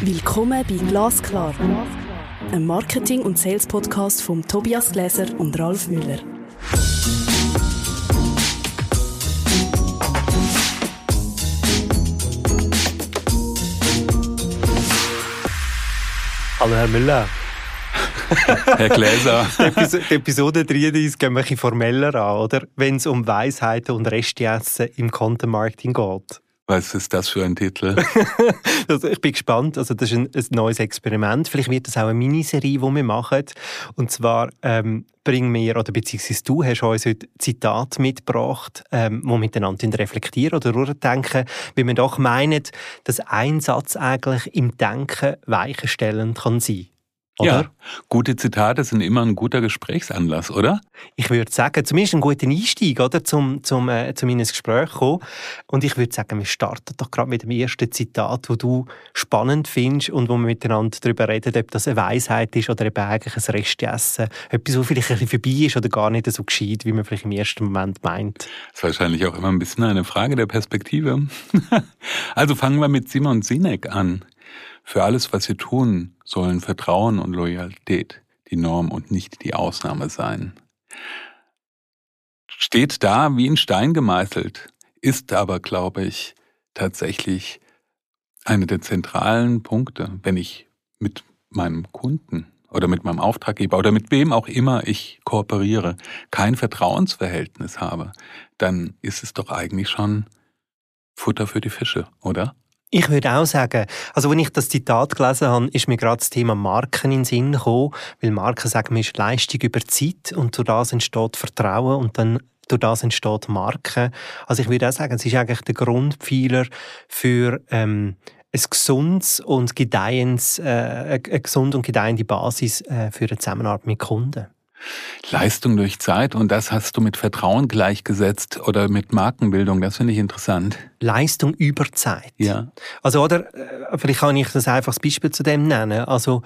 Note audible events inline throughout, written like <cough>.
Willkommen bei Glasklar, einem Marketing- und Sales-Podcast von Tobias Gläser und Ralf Müller. Hallo Herr Müller. <laughs> Herr Gläser. <laughs> Die Episode 33 gehen wir ein bisschen formeller an, oder? Wenn es um Weisheiten und Restessen im Content Marketing geht. Was ist das für ein Titel? <laughs> also ich bin gespannt. Also das ist ein, ein, neues Experiment. Vielleicht wird das auch eine Miniserie, die wir machen. Und zwar ähm, bringen wir, oder beziehungsweise du hast uns heute Zitat mitgebracht, ähm, wo miteinander reflektieren oder durchdenken, wie man doch meint, dass ein Satz eigentlich im Denken weichenstellend kann sein oder? Ja, gute Zitate sind immer ein guter Gesprächsanlass, oder? Ich würde sagen, zumindest ein guter Einstieg, oder, zum, zum, äh, zum in ein Gespräch kommen. Und ich würde sagen, wir starten doch gerade mit dem ersten Zitat, wo du spannend findest und wo wir miteinander darüber reden, ob das eine Weisheit ist oder eben eigentlich ein Restessen. Etwas, was vielleicht ein bisschen vorbei ist oder gar nicht so geschieht, wie man vielleicht im ersten Moment meint. Das ist wahrscheinlich auch immer ein bisschen eine Frage der Perspektive. <laughs> also fangen wir mit Simon Sinek an. Für alles, was wir tun, sollen Vertrauen und Loyalität die Norm und nicht die Ausnahme sein. Steht da wie in Stein gemeißelt, ist aber, glaube ich, tatsächlich eine der zentralen Punkte, wenn ich mit meinem Kunden oder mit meinem Auftraggeber oder mit wem auch immer ich kooperiere, kein Vertrauensverhältnis habe, dann ist es doch eigentlich schon Futter für die Fische, oder? Ich würde auch sagen, also wenn ich das Zitat gelesen habe, ist mir gerade das Thema Marken in den Sinn gekommen, weil Marken sagen, man ist Leistung über Zeit und durch das entsteht Vertrauen und dann durch das entsteht Marke. Also ich würde auch sagen, es ist eigentlich der Grundpfeiler für ähm, ein gesundes und gedeihens, äh, eine gesunde und gedeihende Basis äh, für eine Zusammenarbeit mit Kunden. Leistung durch Zeit und das hast du mit Vertrauen gleichgesetzt oder mit Markenbildung. Das finde ich interessant. Leistung über Zeit. Ja. Also, oder, äh, vielleicht kann ich das einfach als Beispiel zu dem nennen. Also,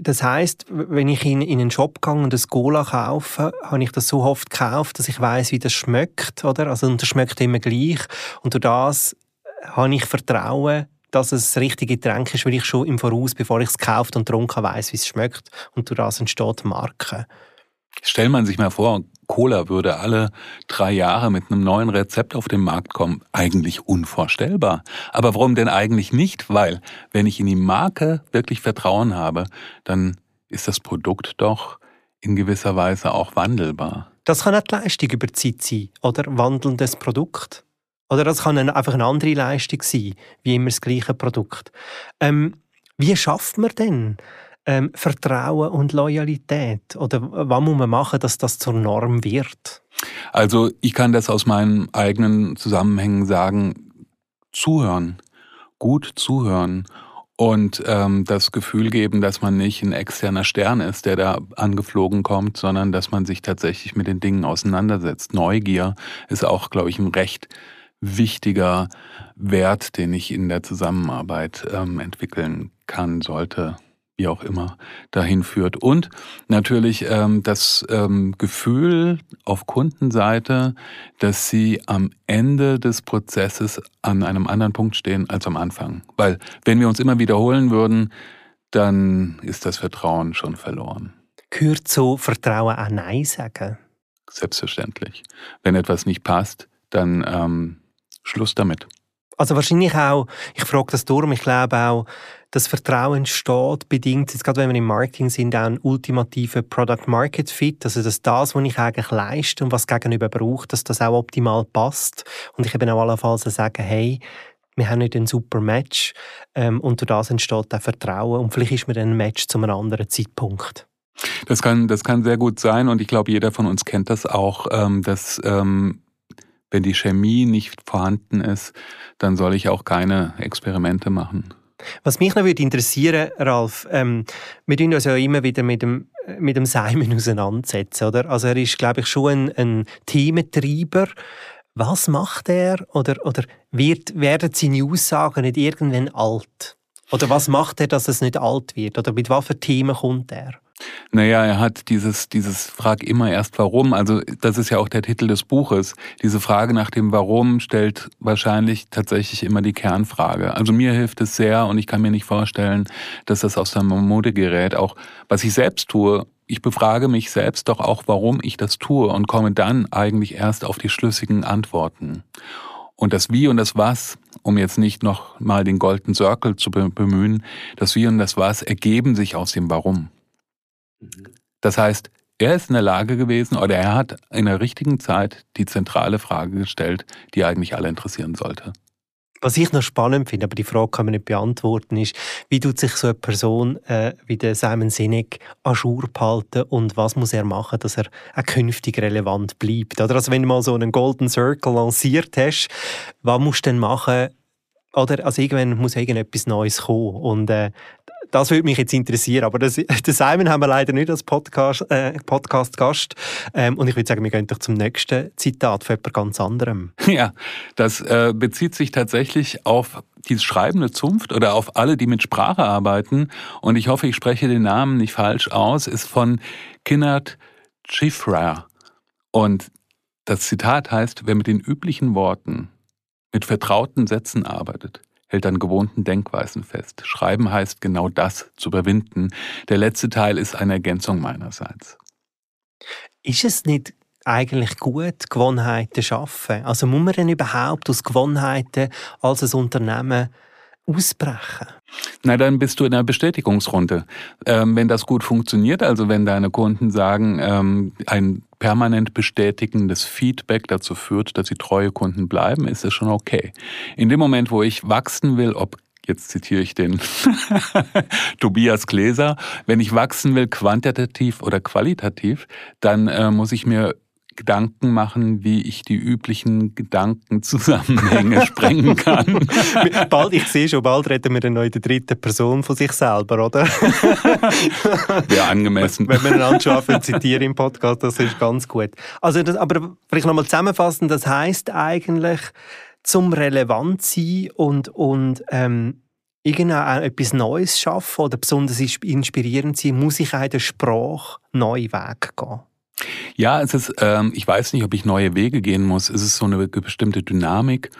das heißt, wenn ich in, in einen Shop gehe und ein Cola kaufe, habe ich das so oft gekauft, dass ich weiß, wie das schmeckt, oder? Also, und das schmeckt immer gleich. Und durch das habe ich Vertrauen, dass es das richtige Getränk ist, weil ich schon im Voraus, bevor ich es gekauft und getrunken weiß, wie es schmeckt. Und durch das entsteht Marke. Stellt man sich mal vor, Cola würde alle drei Jahre mit einem neuen Rezept auf den Markt kommen. Eigentlich unvorstellbar. Aber warum denn eigentlich nicht? Weil, wenn ich in die Marke wirklich Vertrauen habe, dann ist das Produkt doch in gewisser Weise auch wandelbar. Das kann auch die Leistung über Zeit sein, oder? Wandelndes Produkt. Oder das kann einfach eine andere Leistung sein, wie immer das gleiche Produkt. Ähm, wie schafft man denn ähm, Vertrauen und Loyalität? Oder was muss man machen, dass das zur Norm wird? Also ich kann das aus meinen eigenen Zusammenhängen sagen, zuhören, gut zuhören und ähm, das Gefühl geben, dass man nicht ein externer Stern ist, der da angeflogen kommt, sondern dass man sich tatsächlich mit den Dingen auseinandersetzt. Neugier ist auch, glaube ich, ein recht wichtiger Wert, den ich in der Zusammenarbeit ähm, entwickeln kann, sollte wie auch immer dahin führt. Und natürlich ähm, das ähm, Gefühl auf Kundenseite, dass sie am Ende des Prozesses an einem anderen Punkt stehen als am Anfang. Weil wenn wir uns immer wiederholen würden, dann ist das Vertrauen schon verloren. Gehört zu Vertrauen auch Nein sagen? Selbstverständlich. Wenn etwas nicht passt, dann ähm, Schluss damit. Also wahrscheinlich auch, ich frage das darum, ich glaube auch, das Vertrauen entsteht, bedingt, jetzt gerade wenn wir im Marketing sind, auch ein ultimativer Product Market Fit, also dass das, was ich eigentlich leiste und was gegenüber braucht, dass das auch optimal passt. Und ich eben auch allenfalls sagen, hey, wir haben nicht ein super Match ähm, und durch das entsteht auch Vertrauen. Und vielleicht ist mir dann ein Match zu einem anderen Zeitpunkt. Das kann, das kann sehr gut sein und ich glaube, jeder von uns kennt das auch, ähm, dass ähm, wenn die Chemie nicht vorhanden ist, dann soll ich auch keine Experimente machen. Was mich noch würde interessieren, Ralf, ähm, wir tun uns ja immer wieder mit dem, mit dem Simon <laughs> auseinandersetzen, oder? Also er ist, glaube ich, schon ein, ein Thementreiber. Was macht er? Oder, oder wird, werden seine Aussagen nicht irgendwann alt? Oder was macht er, dass es nicht alt wird? Oder mit für Themen kommt er? Naja, er hat dieses, dieses Frag immer erst warum. Also das ist ja auch der Titel des Buches. Diese Frage nach dem Warum stellt wahrscheinlich tatsächlich immer die Kernfrage. Also mir hilft es sehr und ich kann mir nicht vorstellen, dass das aus seinem Mode gerät. Auch was ich selbst tue, ich befrage mich selbst doch auch, warum ich das tue und komme dann eigentlich erst auf die schlüssigen Antworten. Und das Wie und das Was, um jetzt nicht noch mal den Golden Circle zu bemühen, das Wie und das Was ergeben sich aus dem Warum. Das heißt, er ist in der Lage gewesen oder er hat in der richtigen Zeit die zentrale Frage gestellt, die eigentlich alle interessieren sollte. Was ich noch spannend finde, aber die Frage kann man nicht beantworten, ist, wie tut sich so eine Person äh, wie der Simon Sinek Schur behalten und was muss er machen, dass er auch künftig relevant bleibt? Oder also wenn du mal so einen Golden Circle lanciert hast, was musst du denn machen, oder also irgendwann muss irgendetwas Neues kommen und äh, das würde mich jetzt interessieren. Aber das, <laughs> den Simon haben wir leider nicht als Podcast, äh, Podcast-Gast. Ähm, und ich würde sagen, wir gehen doch zum nächsten Zitat von jemand ganz anderem. <laughs> Ja, das äh, bezieht sich tatsächlich auf die schreibende Zunft oder auf alle, die mit Sprache arbeiten. Und ich hoffe, ich spreche den Namen nicht falsch aus, ist von Kinnard Schifra. Und das Zitat heißt, wer mit den üblichen Worten, mit vertrauten Sätzen arbeitet, hält an gewohnten Denkweisen fest. Schreiben heißt genau das, zu überwinden. Der letzte Teil ist eine Ergänzung meinerseits. Ist es nicht eigentlich gut, Gewohnheiten schaffen? Also muss man denn überhaupt aus Gewohnheiten als ein Unternehmen ausbrechen? Na, dann bist du in einer Bestätigungsrunde. Ähm, wenn das gut funktioniert, also wenn deine Kunden sagen, ähm, ein permanent bestätigendes Feedback dazu führt, dass sie treue Kunden bleiben, ist es schon okay. In dem Moment, wo ich wachsen will, ob jetzt zitiere ich den <laughs> Tobias Gläser, wenn ich wachsen will, quantitativ oder qualitativ, dann äh, muss ich mir Gedanken machen, wie ich die üblichen Gedankenzusammenhänge <laughs> sprengen kann. <laughs> bald, ich sehe schon, bald reden wir dann noch in der dritten Person von sich selber, oder? <laughs> Ja, angemessen. Wenn wir einander schon anfangen zitieren im Podcast, das ist ganz gut. Also, das, aber vielleicht nochmal zusammenfassen, das heißt eigentlich, zum relevant sein und, und ähm, irgendein etwas Neues schaffen oder besonders inspirierend sein, muss ich auch der Sprache neue Wege gehen. Ja, es ist, ähm, ich weiß nicht, ob ich neue Wege gehen muss. Es ist so eine bestimmte Dynamik,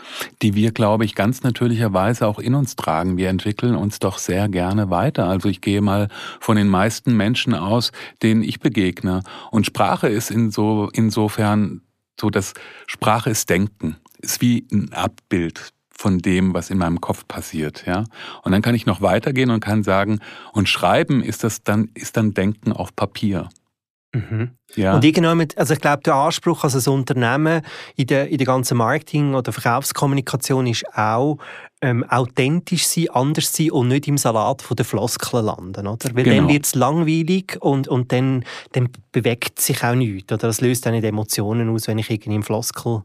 die wir, glaube ich, ganz natürlicherweise auch in uns tragen. Wir entwickeln uns doch sehr gerne weiter. Also ich gehe mal von den meisten Menschen aus, denen ich begegne. Und Sprache ist inso, insofern so, dass Sprache ist Denken, ist wie ein Abbild von dem, was in meinem Kopf passiert, ja. Und dann kann ich noch weitergehen und kann sagen, und Schreiben ist das dann, ist dann Denken auf Papier. Mhm. Ja. Und irgendwann, also ich glaube, der Anspruch als ein Unternehmen in der, in der ganzen Marketing- oder Verkaufskommunikation ist auch, ähm, authentisch sein, anders sein und nicht im Salat von der Floskeln landen, oder? Weil genau. dann wird es langweilig und, und dann, dann bewegt sich auch nichts, oder? Das löst auch nicht Emotionen aus, wenn ich irgendwie im Floskel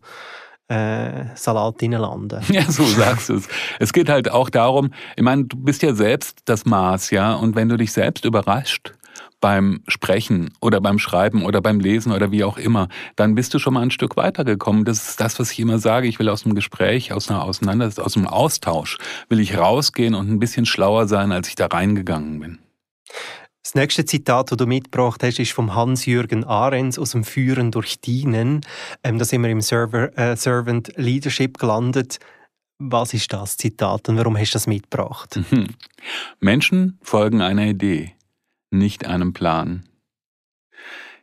äh, Salat lande. <laughs> Ja, so sagst du es. Es geht halt auch darum, ich meine, du bist ja selbst das Maß, ja, und wenn du dich selbst überrascht, beim Sprechen oder beim Schreiben oder beim Lesen oder wie auch immer, dann bist du schon mal ein Stück weitergekommen. Das ist das, was ich immer sage. Ich will aus dem Gespräch, aus einer Auseinandersetzung, aus dem Austausch, will ich rausgehen und ein bisschen schlauer sein, als ich da reingegangen bin. Das nächste Zitat, das du mitgebracht hast, ist vom Hans-Jürgen Ahrens aus dem Führen durch Dienen. Ähm, da sind wir im Server, äh, Servant Leadership gelandet. Was ist das Zitat und warum hast du das mitgebracht? Mhm. Menschen folgen einer Idee nicht einem Plan.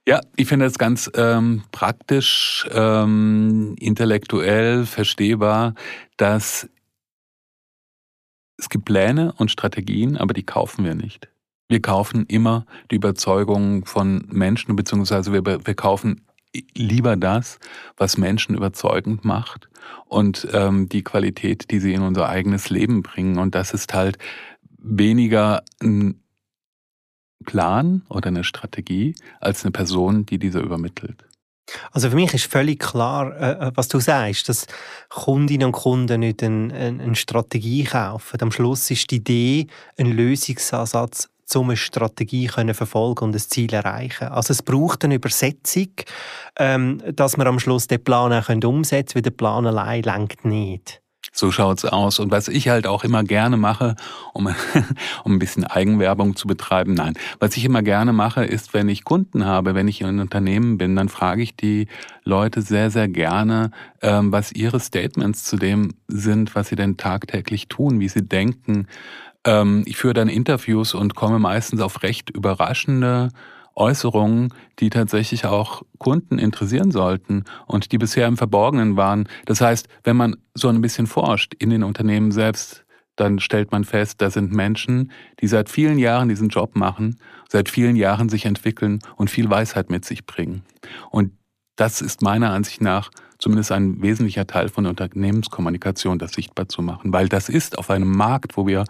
Ja, ich finde es ganz ähm, praktisch, ähm, intellektuell verstehbar, dass es gibt Pläne und Strategien, aber die kaufen wir nicht. Wir kaufen immer die Überzeugung von Menschen, beziehungsweise wir, wir kaufen lieber das, was Menschen überzeugend macht und ähm, die Qualität, die sie in unser eigenes Leben bringen. Und das ist halt weniger ein Plan oder eine Strategie als eine Person, die diese übermittelt. Also für mich ist völlig klar, äh, äh, was du sagst, dass Kundinnen und Kunden nicht eine, Strategie kaufen. Am Schluss ist die Idee ein Lösungsansatz, um eine Strategie können verfolgen und ein Ziel erreichen. Also es braucht eine Übersetzung, ähm, dass man am Schluss den Plan auch umsetzen können, weil der Plan allein lenkt nicht. So schaut's aus. Und was ich halt auch immer gerne mache, um, <laughs> um ein bisschen Eigenwerbung zu betreiben, nein, was ich immer gerne mache, ist, wenn ich Kunden habe, wenn ich in einem Unternehmen bin, dann frage ich die Leute sehr, sehr gerne, ähm, was ihre Statements zu dem sind, was sie denn tagtäglich tun, wie sie denken. Ähm, ich führe dann Interviews und komme meistens auf recht überraschende Äußerungen, die tatsächlich auch Kunden interessieren sollten und die bisher im Verborgenen waren. Das heißt, wenn man so ein bisschen forscht in den Unternehmen selbst, dann stellt man fest, da sind Menschen, die seit vielen Jahren diesen Job machen, seit vielen Jahren sich entwickeln und viel Weisheit mit sich bringen. Und das ist meiner Ansicht nach zumindest ein wesentlicher Teil von Unternehmenskommunikation, das sichtbar zu machen. Weil das ist auf einem Markt, wo wir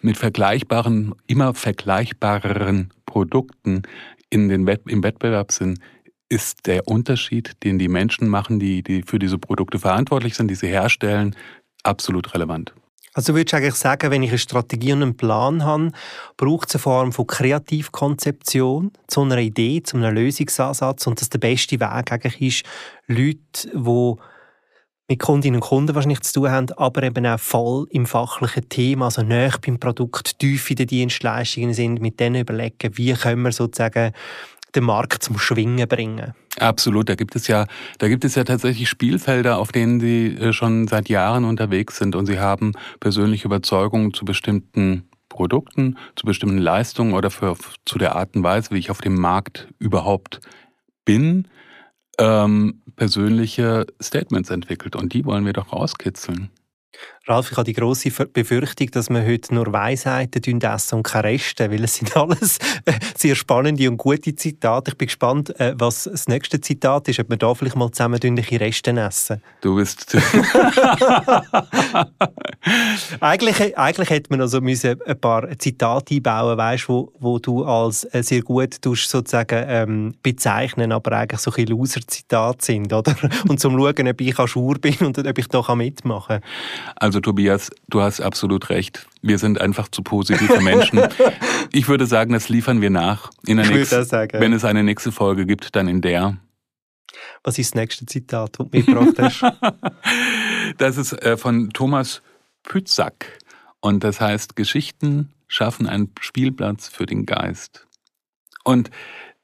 mit vergleichbaren, immer vergleichbareren Produkten in den Wett im Wettbewerb sind, ist der Unterschied, den die Menschen machen, die, die für diese Produkte verantwortlich sind, die sie herstellen, absolut relevant. Also würdest du eigentlich sagen, wenn ich eine Strategie und einen Plan habe, braucht es eine Form von Kreativkonzeption zu einer Idee, zu einem Lösungsansatz und dass der beste Weg eigentlich ist, Leute, die mit Kundinnen und Kunden wahrscheinlich zu tun haben, aber eben auch voll im fachlichen Thema, also näher beim Produkt, tief in den Dienstleistungen sind, mit denen überlegen, wie können wir sozusagen den Markt zum Schwingen bringen. Absolut, da gibt es ja, da gibt es ja tatsächlich Spielfelder, auf denen Sie äh, schon seit Jahren unterwegs sind und Sie haben persönliche Überzeugungen zu bestimmten Produkten, zu bestimmten Leistungen oder für, zu der Art und Weise, wie ich auf dem Markt überhaupt bin ähm, persönliche Statements entwickelt und die wollen wir doch rauskitzeln. Ralf, ich habe die grosse Befürchtung, dass wir heute nur Weisheiten essen und keine Reste, weil es sind <laughs> alles äh, sehr spannende und gute Zitate. Ich bin gespannt, äh, was das nächste Zitat ist, ob wir da vielleicht mal zusammen ein Reste essen. Du bist... <laughs> eigentlich, eigentlich hätte man also müssen ein paar Zitate einbauen weißt, wo, wo du als äh, sehr gut tust, sozusagen ähm, bezeichnen, aber eigentlich so ein Loser-Zitate sind, oder? <laughs> Und zum Schauen, ob ich schur bin und ob ich da mitmachen kann. Also Tobias, du hast absolut recht. Wir sind einfach zu positive Menschen. <laughs> ich würde sagen, das liefern wir nach. In der nächsten, sagen. Wenn es eine nächste Folge gibt, dann in der. Was ist das nächste Zitat, das du mitgebracht hast? <laughs> das ist äh, von Thomas Pützack. Und das heißt, Geschichten schaffen einen Spielplatz für den Geist. Und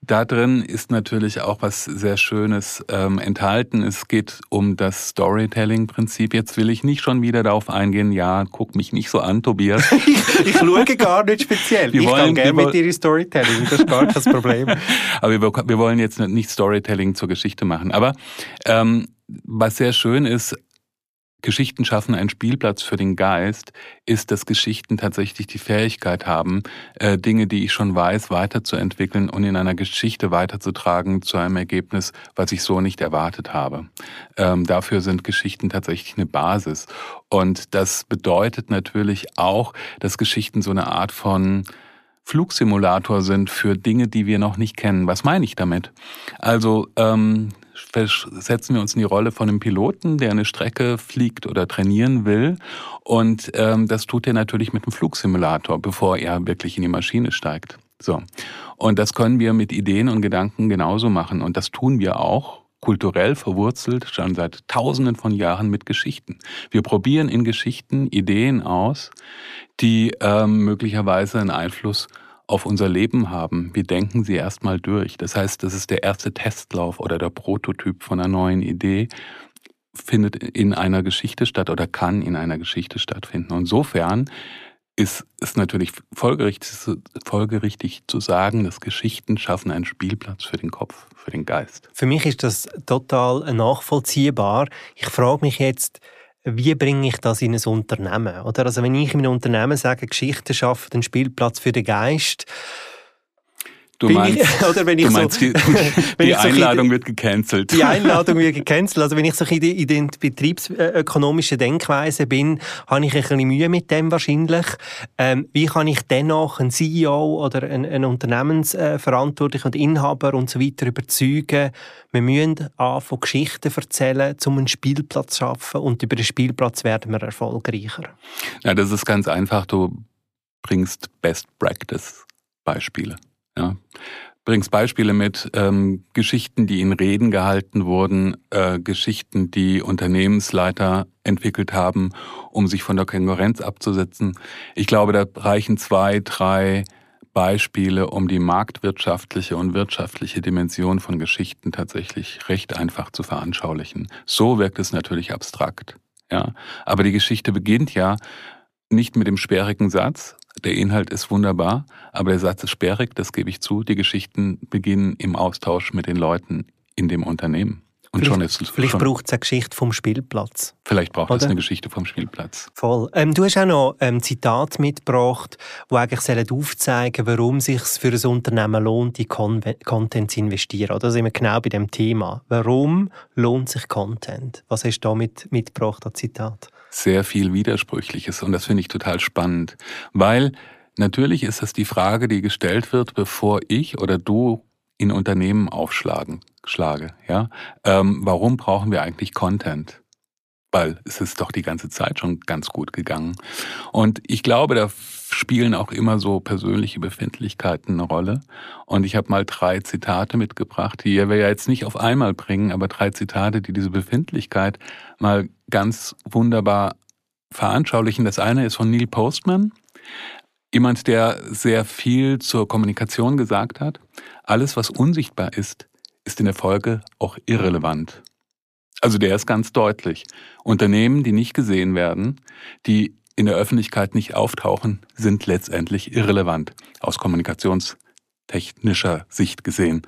da drin ist natürlich auch was sehr Schönes ähm, enthalten. Es geht um das Storytelling-Prinzip. Jetzt will ich nicht schon wieder darauf eingehen. Ja, guck mich nicht so an, Tobias. <laughs> ich, ich schaue gar nicht speziell. Wir ich wollen, kann gerne mit dir Storytelling, das ist gar kein Problem. <laughs> Aber wir, wir wollen jetzt nicht Storytelling zur Geschichte machen. Aber ähm, was sehr schön ist, Geschichten schaffen einen Spielplatz für den Geist, ist, dass Geschichten tatsächlich die Fähigkeit haben, äh, Dinge, die ich schon weiß, weiterzuentwickeln und in einer Geschichte weiterzutragen zu einem Ergebnis, was ich so nicht erwartet habe. Ähm, dafür sind Geschichten tatsächlich eine Basis. Und das bedeutet natürlich auch, dass Geschichten so eine Art von Flugsimulator sind für Dinge, die wir noch nicht kennen. Was meine ich damit? Also ähm, setzen wir uns in die Rolle von einem Piloten, der eine Strecke fliegt oder trainieren will. Und ähm, das tut er natürlich mit einem Flugsimulator, bevor er wirklich in die Maschine steigt. So. Und das können wir mit Ideen und Gedanken genauso machen. Und das tun wir auch kulturell verwurzelt schon seit tausenden von Jahren mit Geschichten. Wir probieren in Geschichten Ideen aus, die ähm, möglicherweise einen Einfluss auf unser Leben haben. Wir denken sie erstmal durch. Das heißt, das ist der erste Testlauf oder der Prototyp von einer neuen Idee findet in einer Geschichte statt oder kann in einer Geschichte stattfinden. Insofern ist es natürlich folgerichtig, folgerichtig zu sagen, dass Geschichten schaffen einen Spielplatz für den Kopf, für den Geist. Für mich ist das total nachvollziehbar. Ich frage mich jetzt, wie bringe ich das in ein Unternehmen? Oder? Also wenn ich in einem Unternehmen sage, Geschichte schafft einen Spielplatz für den Geist, Du meinst, ich, <laughs> oder wenn ich meinst, <laughs> so, die, die so Einladung wird gecancelt. Die <laughs> Einladung wird gecancelt. Also wenn ich so in der, in der betriebsökonomischen Denkweise bin, habe ich ein bisschen Mühe mit dem wahrscheinlich. Ähm, wie kann ich dennoch einen CEO oder einen, einen Unternehmensverantwortlichen und Inhaber und so weiter überzeugen, wir müssen anfangen, Geschichten erzählen, um einen Spielplatz zu schaffen und über den Spielplatz werden wir erfolgreicher? Ja, das ist ganz einfach. Du bringst Best Practice Beispiele. Ja. bringst Beispiele mit, ähm, Geschichten, die in Reden gehalten wurden, äh, Geschichten, die Unternehmensleiter entwickelt haben, um sich von der Konkurrenz abzusetzen. Ich glaube, da reichen zwei, drei Beispiele, um die marktwirtschaftliche und wirtschaftliche Dimension von Geschichten tatsächlich recht einfach zu veranschaulichen. So wirkt es natürlich abstrakt. Ja, aber die Geschichte beginnt ja nicht mit dem sperrigen Satz, der Inhalt ist wunderbar, aber der Satz ist sperrig, das gebe ich zu. Die Geschichten beginnen im Austausch mit den Leuten in dem Unternehmen. Und vielleicht, schon ist es Vielleicht braucht es eine Geschichte vom Spielplatz. Vielleicht braucht Oder? es eine Geschichte vom Spielplatz. Voll. Ähm, du hast auch noch ein ähm, Zitat mitgebracht, wo eigentlich aufzeigen warum es sich für ein Unternehmen lohnt, in Con Content zu investieren. Oder sind wir genau bei dem Thema. Warum lohnt sich Content? Was hast du da mit, mitgebracht, als Zitat? sehr viel Widersprüchliches und das finde ich total spannend, weil natürlich ist das die Frage, die gestellt wird, bevor ich oder du in Unternehmen aufschlagen, schlage. Ja? Ähm, warum brauchen wir eigentlich Content? Weil es ist doch die ganze Zeit schon ganz gut gegangen. Und ich glaube, da spielen auch immer so persönliche Befindlichkeiten eine Rolle. Und ich habe mal drei Zitate mitgebracht, die wir ja jetzt nicht auf einmal bringen, aber drei Zitate, die diese Befindlichkeit mal ganz wunderbar veranschaulichen. Das eine ist von Neil Postman, jemand, der sehr viel zur Kommunikation gesagt hat. Alles, was unsichtbar ist, ist in der Folge auch irrelevant. Also der ist ganz deutlich. Unternehmen, die nicht gesehen werden, die in der Öffentlichkeit nicht auftauchen, sind letztendlich irrelevant aus kommunikationstechnischer Sicht gesehen.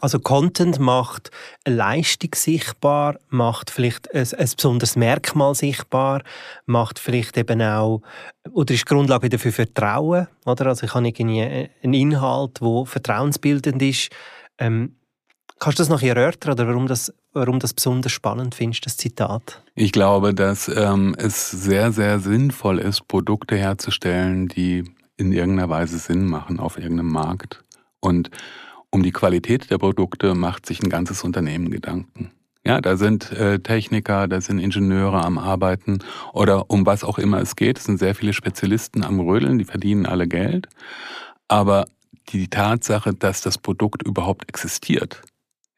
Also Content macht Leistung sichtbar, macht vielleicht ein, ein besonderes Merkmal sichtbar, macht vielleicht eben auch, oder ist Grundlage dafür Vertrauen, oder? Also ich habe irgendwie einen Inhalt, der vertrauensbildend ist. Ähm, kannst du das noch erörtern, oder warum das warum das besonders spannend findest, das Zitat? Ich glaube, dass ähm, es sehr, sehr sinnvoll ist, Produkte herzustellen, die in irgendeiner Weise Sinn machen auf irgendeinem Markt. Und um die Qualität der Produkte macht sich ein ganzes Unternehmen Gedanken. Ja, da sind äh, Techniker, da sind Ingenieure am Arbeiten oder um was auch immer es geht. Es sind sehr viele Spezialisten am Rödeln, die verdienen alle Geld. Aber die Tatsache, dass das Produkt überhaupt existiert,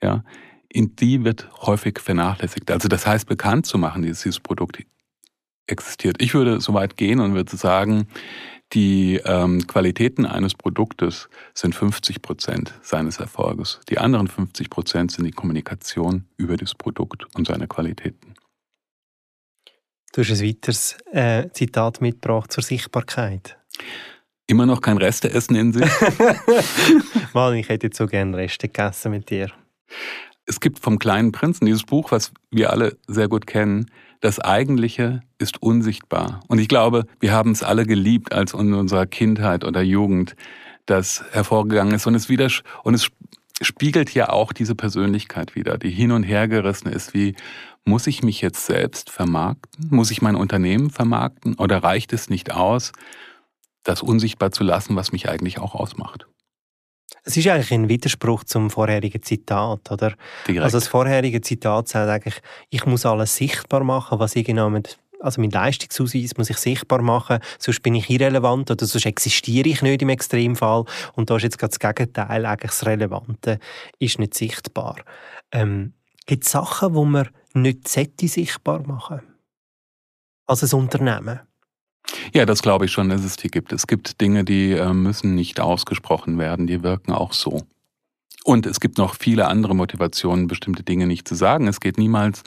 ja, in die wird häufig vernachlässigt. Also das heißt, bekannt zu machen, dass dieses Produkt existiert. Ich würde so weit gehen und würde sagen, die ähm, Qualitäten eines Produktes sind 50 Prozent seines Erfolges. Die anderen 50 Prozent sind die Kommunikation über das Produkt und seine Qualitäten. Du hast ein weiteres äh, Zitat mitgebracht zur Sichtbarkeit. Immer noch kein Resteessen in sich? <laughs> Mann, ich hätte jetzt so gerne Reste gegessen mit dir es gibt vom kleinen Prinzen dieses Buch, was wir alle sehr gut kennen. Das Eigentliche ist unsichtbar. Und ich glaube, wir haben es alle geliebt, als in unserer Kindheit oder Jugend das hervorgegangen ist. Und es, wieder, und es spiegelt ja auch diese Persönlichkeit wieder, die hin und her gerissen ist, wie muss ich mich jetzt selbst vermarkten? Muss ich mein Unternehmen vermarkten? Oder reicht es nicht aus, das unsichtbar zu lassen, was mich eigentlich auch ausmacht? Es ist eigentlich ein Widerspruch zum vorherigen Zitat, oder? Direkt. Also das vorherige Zitat sagt eigentlich, ich muss alles sichtbar machen, was ich genau also mein Leistungsausweis muss ich sichtbar machen, sonst bin ich irrelevant oder sonst existiere ich nicht im Extremfall. Und da ist jetzt gerade das Gegenteil, eigentlich das Relevante ist nicht sichtbar. Ähm, gibt es Sachen, die man nicht sichtbar machen als ein Unternehmen? Ja, das glaube ich schon, dass es die gibt. Es gibt Dinge, die äh, müssen nicht ausgesprochen werden, die wirken auch so. Und es gibt noch viele andere Motivationen, bestimmte Dinge nicht zu sagen. Es geht niemals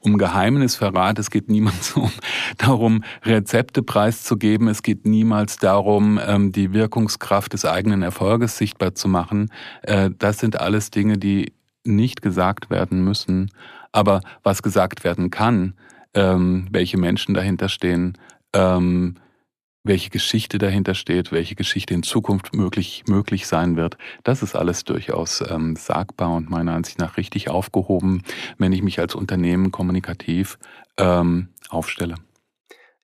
um Geheimnisverrat, es geht niemals <laughs> um darum, Rezepte preiszugeben, es geht niemals darum, ähm, die Wirkungskraft des eigenen Erfolges sichtbar zu machen. Äh, das sind alles Dinge, die nicht gesagt werden müssen. Aber was gesagt werden kann, ähm, welche Menschen dahinter stehen, ähm, welche Geschichte dahinter steht, welche Geschichte in Zukunft möglich, möglich sein wird. Das ist alles durchaus ähm, sagbar und meiner Ansicht nach richtig aufgehoben, wenn ich mich als Unternehmen kommunikativ ähm, aufstelle.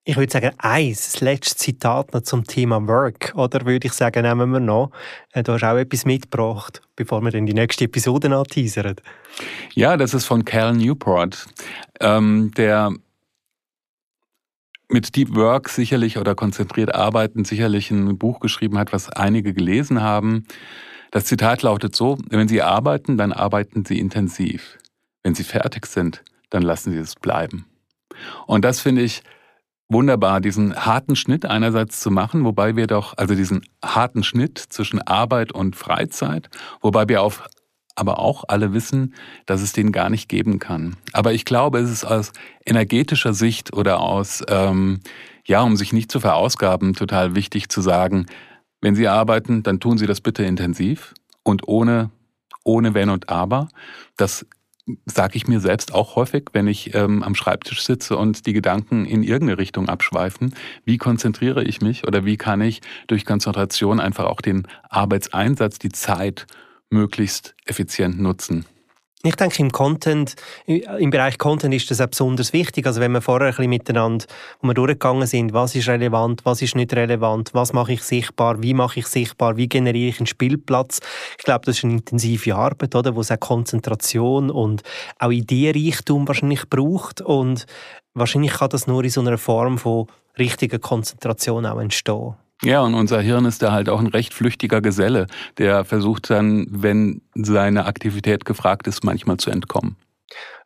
Ich würde sagen, eins, das letzte Zitat noch zum Thema Work, oder würde ich sagen, nehmen wir noch. Äh, du hast auch etwas mitgebracht, bevor wir dann die nächste Episode anteasern. Ja, das ist von Cal Newport. Ähm, der mit Deep Work sicherlich oder konzentriert arbeiten sicherlich ein Buch geschrieben hat, was einige gelesen haben. Das Zitat lautet so, wenn Sie arbeiten, dann arbeiten Sie intensiv. Wenn Sie fertig sind, dann lassen Sie es bleiben. Und das finde ich wunderbar, diesen harten Schnitt einerseits zu machen, wobei wir doch, also diesen harten Schnitt zwischen Arbeit und Freizeit, wobei wir auf aber auch alle wissen, dass es den gar nicht geben kann. Aber ich glaube, es ist aus energetischer Sicht oder aus, ähm, ja, um sich nicht zu verausgaben, total wichtig zu sagen, wenn Sie arbeiten, dann tun Sie das bitte intensiv und ohne, ohne Wenn und Aber. Das sage ich mir selbst auch häufig, wenn ich ähm, am Schreibtisch sitze und die Gedanken in irgendeine Richtung abschweifen. Wie konzentriere ich mich oder wie kann ich durch Konzentration einfach auch den Arbeitseinsatz, die Zeit möglichst effizient nutzen? Ich denke, im Content, im Bereich Content ist das auch besonders wichtig. Also wenn wir vorher ein bisschen miteinander, wo wir durchgegangen sind, was ist relevant, was ist nicht relevant, was mache ich sichtbar, wie mache ich sichtbar, wie generiere ich einen Spielplatz. Ich glaube, das ist eine intensive Arbeit, oder, wo es auch Konzentration und auch Ideenreichtum wahrscheinlich braucht. Und wahrscheinlich kann das nur in so einer Form von richtiger Konzentration auch entstehen. Ja, und unser Hirn ist da halt auch ein recht flüchtiger Geselle, der versucht dann, wenn seine Aktivität gefragt ist, manchmal zu entkommen.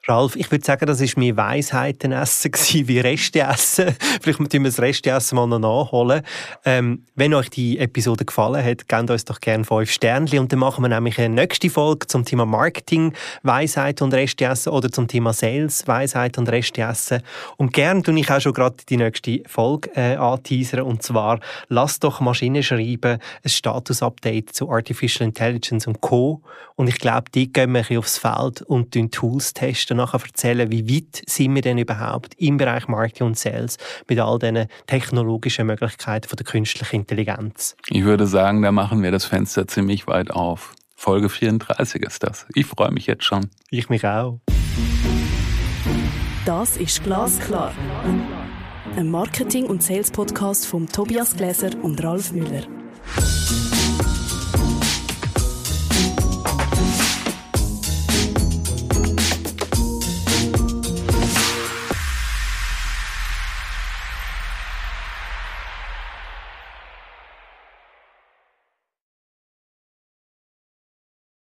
Ralf, ich würde sagen, das war mehr Weisheitenessen <laughs> wie Resteessen. Vielleicht müssen wir das Resteessen mal noch nachholen. Ähm, wenn euch die Episode gefallen hat, gebt uns doch gerne fünf Sternchen und dann machen wir nämlich eine nächste Folge zum Thema Marketing, Weisheit und Resteessen oder zum Thema Sales, Weisheit und Resteessen. Und gerne tue ich auch schon gerade die nächste Folge äh, anteasern und zwar «Lass doch Maschinen schreiben», ein Status-Update zu Artificial Intelligence und Co. Und ich glaube, die gehen wir ein bisschen aufs Feld und Tools testen dann nachher erzählen, wie weit sind wir denn überhaupt im Bereich Marketing und Sales mit all diesen technologischen Möglichkeiten von der künstlichen Intelligenz. Ich würde sagen, da machen wir das Fenster ziemlich weit auf. Folge 34 ist das. Ich freue mich jetzt schon. Ich mich auch. Das ist Glasklar. Ein Marketing- und Sales-Podcast von Tobias Gläser und Ralf Müller.